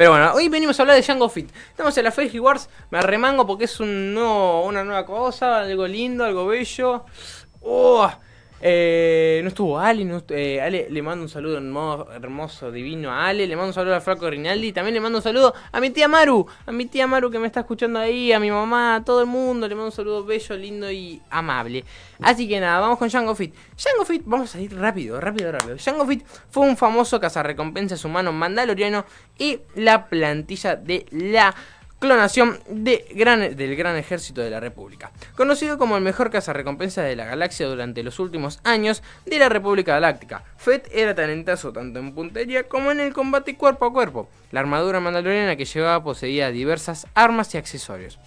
Pero bueno, hoy venimos a hablar de Django Fit. Estamos en la Fergie Wars, me arremango porque es un nuevo, una nueva cosa, algo lindo, algo bello. Oh, eh, no estuvo Ale, eh, Ale, le mando un saludo hermoso, hermoso, divino a Ale, le mando un saludo al Flaco Rinaldi, también le mando un saludo a mi tía Maru, a mi tía Maru que me está escuchando ahí, a mi mamá, a todo el mundo, le mando un saludo bello, lindo y amable. Así que nada, vamos con Django Fit. Django Fit, vamos a ir rápido, rápido, rápido. Django Fit fue un famoso cazarrecompensas humano mandaloriano y la plantilla de la clonación del Gran Ejército de la República. Conocido como el mejor cazarrecompensa de la galaxia durante los últimos años de la República Galáctica, Fett era talentazo tanto en puntería como en el combate cuerpo a cuerpo. La armadura mandaloriana que llevaba poseía diversas armas y accesorios,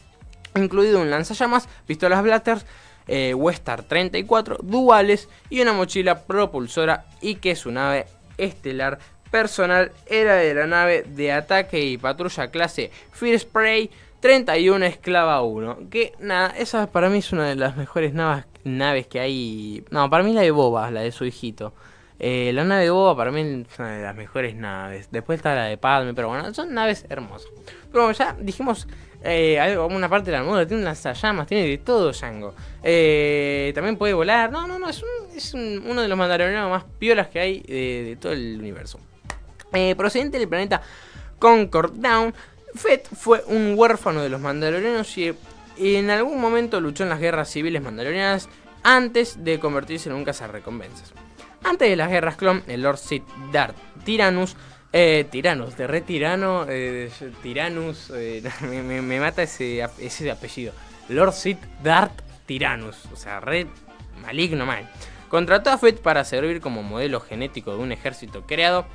incluido un lanzallamas, pistolas blasters, eh, Westar 34 duales y una mochila propulsora y que su nave estelar personal era de la nave de ataque y patrulla clase Fear Spray 31 Esclava 1. Que nada, esa para mí es una de las mejores naves, naves que hay. No, para mí la de Boba, la de su hijito. Eh, la nave de Boba para mí es una de las mejores naves. Después está la de Padme, pero bueno, son naves hermosas. Pero ya dijimos eh, una parte de la armadura, tiene lanzallamas, tiene de todo Django. Eh, también puede volar. No, no, no, es, un- es un- uno de los mandalorianos más piolas que hay de todo el universo. Eh, procedente del planeta Concord Down, Fett fue un huérfano de los mandalorianos y en algún momento luchó en las guerras civiles mandalorianas antes de convertirse en un cazarrecompensas. Antes de las guerras clon, el Lord Sith Darth Tyrannus, eh, de re tirano, eh, Tyrannus, eh, me, mata ese, ese apellido. Lord Sith Darth Tyrannus, o sea, re maligno mal. Contrató a Fett para servir como modelo genético de un ejército creado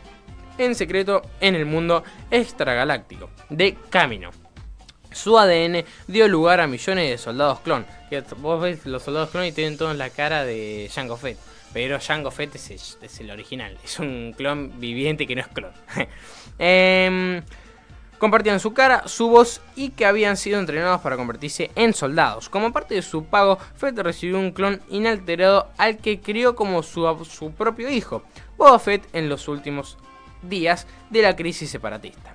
en secreto en el mundo extragaláctico de Camino. Su ADN dio lugar a millones de soldados clon. Que vos ves los soldados clon y tienen todos la cara de Jango Fett. Pero Jango Fett es el, original. Es un clon viviente que no es clon. Em, compartían su cara, su voz y que habían sido entrenados para convertirse en soldados. Como parte de su pago, Fett recibió un clon inalterado al que crió como su, su propio hijo, Boba Fett en los últimos días de la crisis separatista.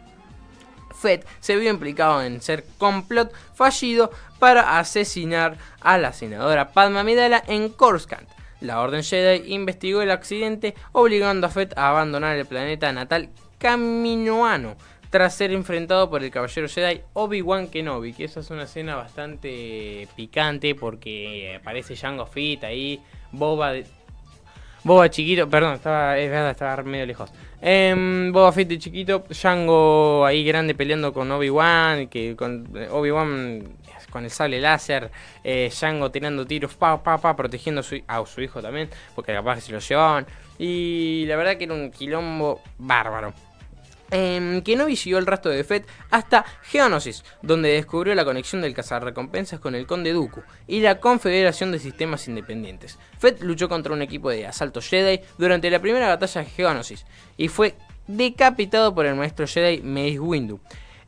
Fett se vio implicado en ser complot fallido para asesinar a la senadora Padma Amidala en Coruscant. La Orden Jedi investigó el accidente, obligando a Fett a abandonar el planeta natal Caminoano tras ser enfrentado por el caballero Jedi Obi-Wan Kenobi, que esa es una escena bastante picante porque aparece Jango Fett ahí, Boba Boba chiquito, perdón, estaba, es verdad, estaba medio lejos. Em, Boba Fett chiquito, Django ahí grande peleando con Obi-Wan, que con eh, Obi-Wan con el sable láser, eh, Django tirando tiros, pa, pa, pa, protegiendo a su, a su hijo también, porque capaz que se lo llevaban. Y la verdad que era un quilombo bárbaro. Em, Kenobi siguió el rastro de Fett hasta Geonosis, donde descubrió la conexión del cazarrecompensas con el Conde Dooku y la Confederación de Sistemas Independientes. Fett luchó contra un equipo de asalto Jedi durante la primera batalla de Geonosis y fue decapitado por el maestro Jedi Mace Windu.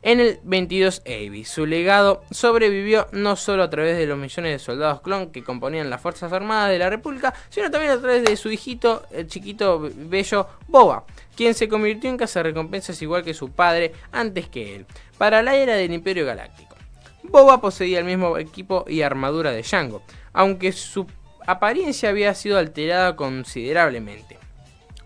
En el 22 AB, su legado sobrevivió no solo a través de los millones de soldados clon que componían las Fuerzas Armadas de la República, sino también a través de su hijito, el chiquito bello Boba, quien se convirtió en cazarrecompensas igual que su padre antes que él, para la era del Imperio Galáctico. Boba poseía el mismo equipo y armadura de Django, aunque su apariencia había sido alterada considerablemente.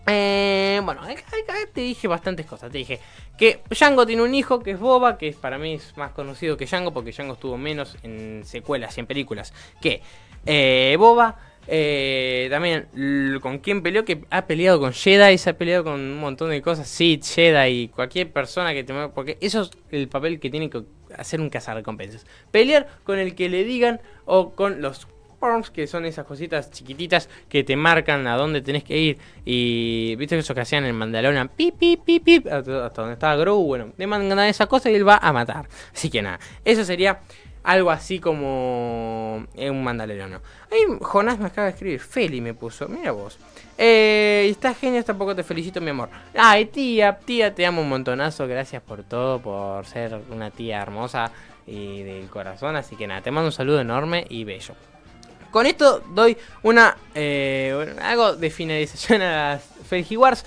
Eh, bueno, acá, acá te dije bastantes cosas. Te dije que Django tiene un hijo que es Boba, que para mí es más conocido que Django porque Django estuvo menos en secuelas y en películas que eh, Boba. Eh, también con quién peleó, que ha peleado con Jedi, se ha peleado con un montón de cosas, Sith, Jedi, cualquier persona que te porque eso es el papel que tiene que hacer un cazarrecompensas. Pelear con el que le digan o con los Que son esas cositas chiquititas que te marcan a dónde tenés que ir. Y viste eso que hacían en Mandalorian, pip, pip, pip, pip, hasta donde estaba Grogu. Bueno, le mandan esa cosa y él va a matar. Así que nada, eso sería algo así como eh, un Mandaloriano. Ahí Jonás me acaba de escribir, Feli me puso, mira vos. Eh, estás genial, tampoco te felicito, mi amor. Ay, tía, tía, te amo un montonazo. Gracias por todo, por ser una tía hermosa y del corazón. Así que nada, te mando un saludo enorme y bello. Con esto doy una eh, bueno, algo de finalización a las Fergie Wars